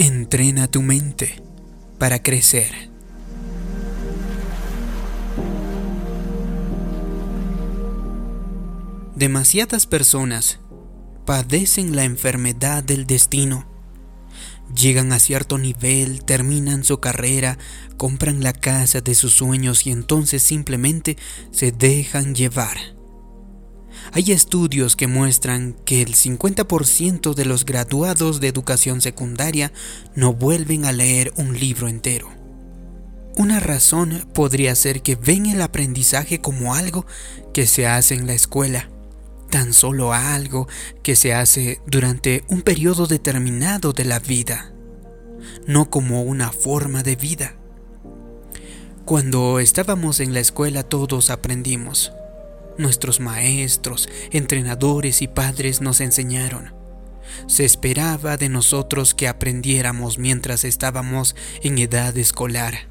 Entrena tu mente para crecer. Demasiadas personas padecen la enfermedad del destino. Llegan a cierto nivel, terminan su carrera, compran la casa de sus sueños y entonces simplemente se dejan llevar. Hay estudios que muestran que el 50% de los graduados de educación secundaria no vuelven a leer un libro entero. Una razón podría ser que ven el aprendizaje como algo que se hace en la escuela, tan solo algo que se hace durante un periodo determinado de la vida, no como una forma de vida. Cuando estábamos en la escuela todos aprendimos, Nuestros maestros, entrenadores y padres nos enseñaron. Se esperaba de nosotros que aprendiéramos mientras estábamos en edad escolar.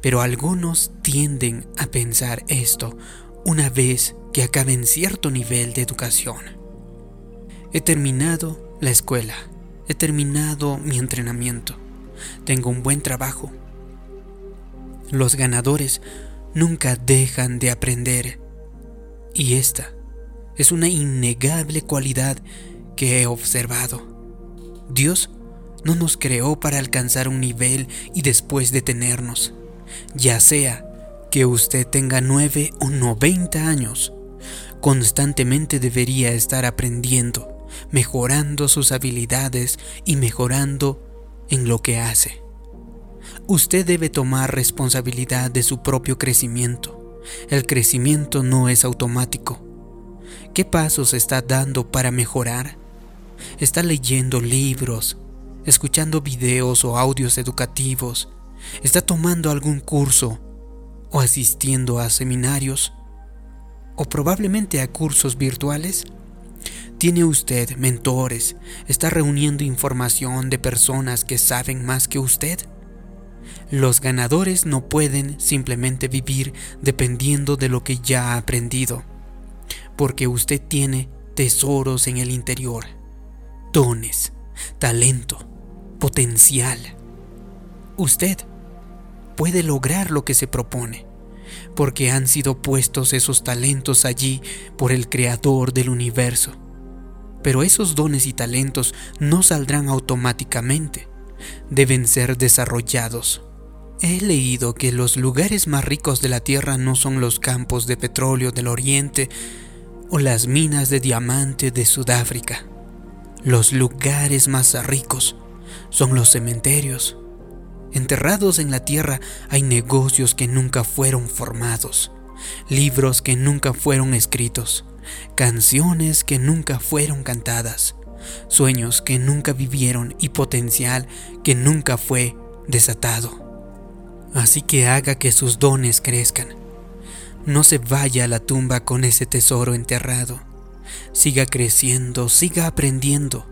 Pero algunos tienden a pensar esto una vez que acaben cierto nivel de educación. He terminado la escuela, he terminado mi entrenamiento, tengo un buen trabajo. Los ganadores nunca dejan de aprender y esta es una innegable cualidad que he observado. Dios no nos creó para alcanzar un nivel y después detenernos, ya sea que usted tenga 9 o 90 años. Constantemente debería estar aprendiendo, mejorando sus habilidades y mejorando en lo que hace. Usted debe tomar responsabilidad de su propio crecimiento el crecimiento no es automático. ¿Qué pasos está dando para mejorar? ¿Está leyendo libros, escuchando videos o audios educativos? ¿Está tomando algún curso o asistiendo a seminarios? ¿O probablemente a cursos virtuales? ¿Tiene usted mentores? ¿Está reuniendo información de personas que saben más que usted? Los ganadores no pueden simplemente vivir dependiendo de lo que ya ha aprendido, porque usted tiene tesoros en el interior, dones, talento, potencial. Usted puede lograr lo que se propone, porque han sido puestos esos talentos allí por el Creador del universo. Pero esos dones y talentos no saldrán automáticamente, deben ser desarrollados He leído que los lugares más ricos de la Tierra no son los campos de petróleo del Oriente o las minas de diamante de Sudáfrica. Los lugares más ricos son los cementerios. Enterrados en la tierra hay negocios que nunca fueron formados, libros que nunca fueron escritos, canciones que nunca fueron cantadas, sueños que nunca vivieron y potencial que nunca fue desatado. Así que haga que sus dones crezcan. No se vaya a la tumba con ese tesoro enterrado. Siga creciendo, siga aprendiendo.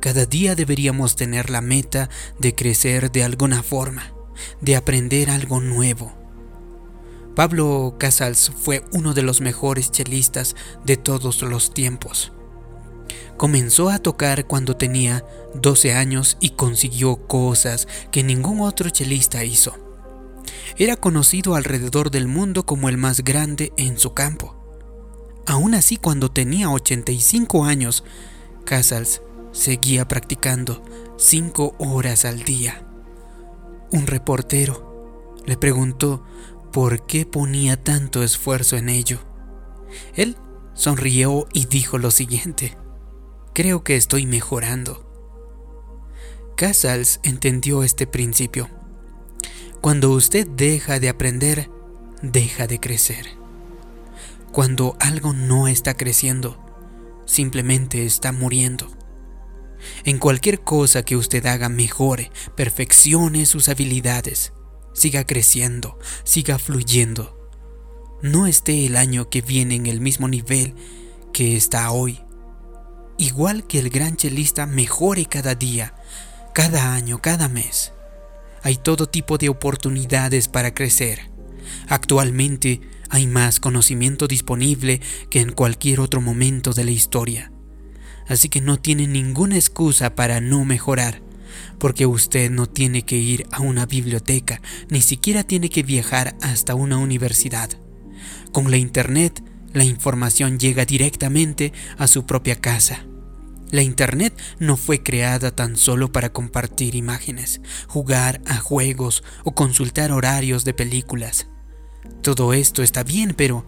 Cada día deberíamos tener la meta de crecer de alguna forma, de aprender algo nuevo. Pablo Casals fue uno de los mejores chelistas de todos los tiempos. Comenzó a tocar cuando tenía 12 años y consiguió cosas que ningún otro chelista hizo. Era conocido alrededor del mundo como el más grande en su campo. Aún así, cuando tenía 85 años, Casals seguía practicando 5 horas al día. Un reportero le preguntó por qué ponía tanto esfuerzo en ello. Él sonrió y dijo lo siguiente, creo que estoy mejorando. Casals entendió este principio. Cuando usted deja de aprender, deja de crecer. Cuando algo no está creciendo, simplemente está muriendo. En cualquier cosa que usted haga, mejore, perfeccione sus habilidades, siga creciendo, siga fluyendo. No esté el año que viene en el mismo nivel que está hoy. Igual que el gran chelista mejore cada día, cada año, cada mes. Hay todo tipo de oportunidades para crecer. Actualmente hay más conocimiento disponible que en cualquier otro momento de la historia. Así que no tiene ninguna excusa para no mejorar, porque usted no tiene que ir a una biblioteca, ni siquiera tiene que viajar hasta una universidad. Con la Internet, la información llega directamente a su propia casa. La Internet no fue creada tan solo para compartir imágenes, jugar a juegos o consultar horarios de películas. Todo esto está bien, pero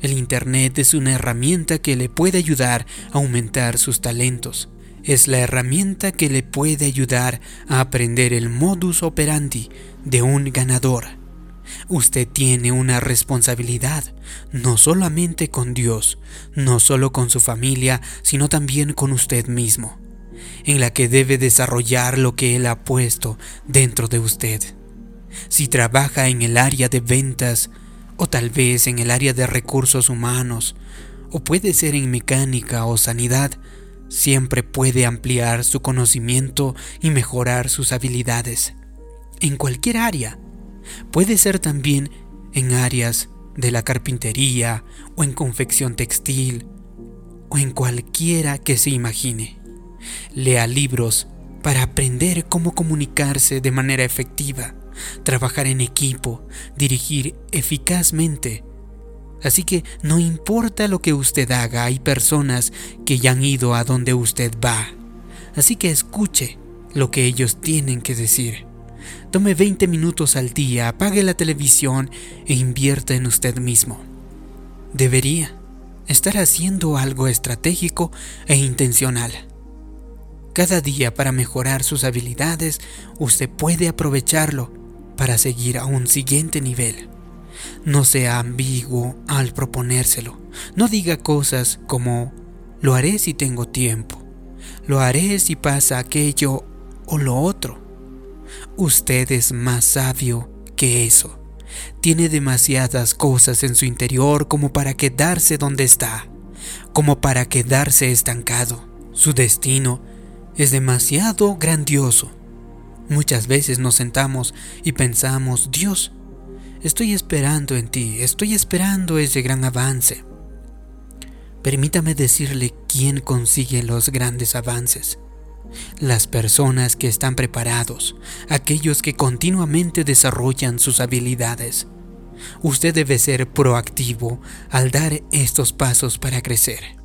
el Internet es una herramienta que le puede ayudar a aumentar sus talentos. Es la herramienta que le puede ayudar a aprender el modus operandi de un ganador. Usted tiene una responsabilidad, no solamente con Dios, no solo con su familia, sino también con usted mismo, en la que debe desarrollar lo que Él ha puesto dentro de usted. Si trabaja en el área de ventas, o tal vez en el área de recursos humanos, o puede ser en mecánica o sanidad, siempre puede ampliar su conocimiento y mejorar sus habilidades. En cualquier área, Puede ser también en áreas de la carpintería o en confección textil o en cualquiera que se imagine. Lea libros para aprender cómo comunicarse de manera efectiva, trabajar en equipo, dirigir eficazmente. Así que no importa lo que usted haga, hay personas que ya han ido a donde usted va. Así que escuche lo que ellos tienen que decir. Tome 20 minutos al día, apague la televisión e invierta en usted mismo. Debería estar haciendo algo estratégico e intencional. Cada día para mejorar sus habilidades, usted puede aprovecharlo para seguir a un siguiente nivel. No sea ambiguo al proponérselo. No diga cosas como lo haré si tengo tiempo, lo haré si pasa aquello o lo otro. Usted es más sabio que eso. Tiene demasiadas cosas en su interior como para quedarse donde está, como para quedarse estancado. Su destino es demasiado grandioso. Muchas veces nos sentamos y pensamos, Dios, estoy esperando en ti, estoy esperando ese gran avance. Permítame decirle quién consigue los grandes avances. Las personas que están preparados, aquellos que continuamente desarrollan sus habilidades. Usted debe ser proactivo al dar estos pasos para crecer.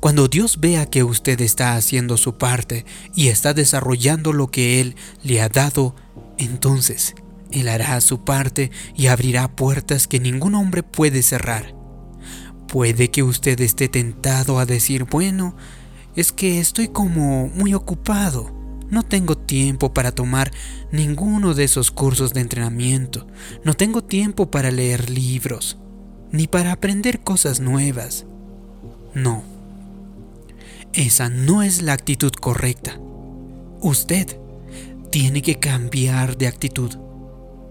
Cuando Dios vea que usted está haciendo su parte y está desarrollando lo que Él le ha dado, entonces Él hará su parte y abrirá puertas que ningún hombre puede cerrar. Puede que usted esté tentado a decir, bueno, es que estoy como muy ocupado. No tengo tiempo para tomar ninguno de esos cursos de entrenamiento. No tengo tiempo para leer libros, ni para aprender cosas nuevas. No. Esa no es la actitud correcta. Usted tiene que cambiar de actitud.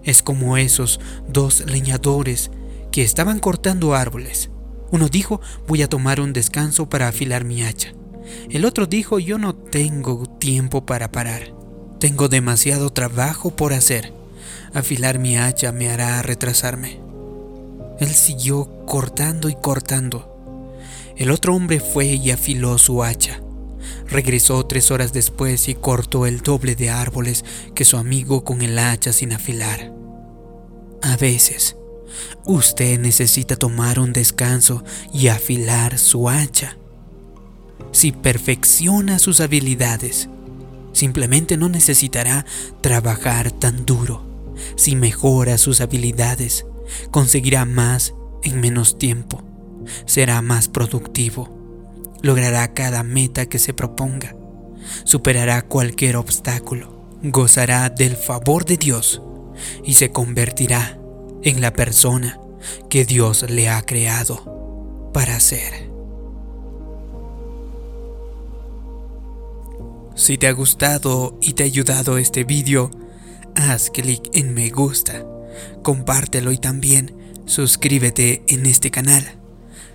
Es como esos dos leñadores que estaban cortando árboles. Uno dijo, voy a tomar un descanso para afilar mi hacha. El otro dijo, yo no tengo tiempo para parar. Tengo demasiado trabajo por hacer. Afilar mi hacha me hará retrasarme. Él siguió cortando y cortando. El otro hombre fue y afiló su hacha. Regresó tres horas después y cortó el doble de árboles que su amigo con el hacha sin afilar. A veces, usted necesita tomar un descanso y afilar su hacha si perfecciona sus habilidades. Simplemente no necesitará trabajar tan duro. Si mejora sus habilidades, conseguirá más en menos tiempo. Será más productivo. Logrará cada meta que se proponga. Superará cualquier obstáculo. Gozará del favor de Dios y se convertirá en la persona que Dios le ha creado para ser. Si te ha gustado y te ha ayudado este vídeo, haz clic en me gusta, compártelo y también suscríbete en este canal.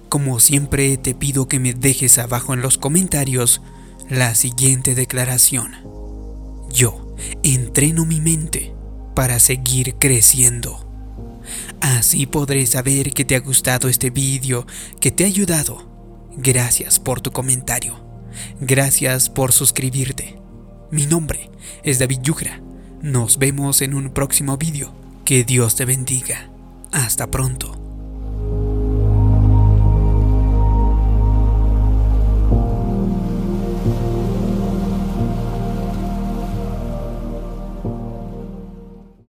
Como siempre te pido que me dejes abajo en los comentarios la siguiente declaración. Yo entreno mi mente para seguir creciendo. Así podré saber que te ha gustado este vídeo, que te ha ayudado. Gracias por tu comentario. Gracias por suscribirte. Mi nombre es David Yugra. Nos vemos en un próximo vídeo. Que Dios te bendiga. Hasta pronto.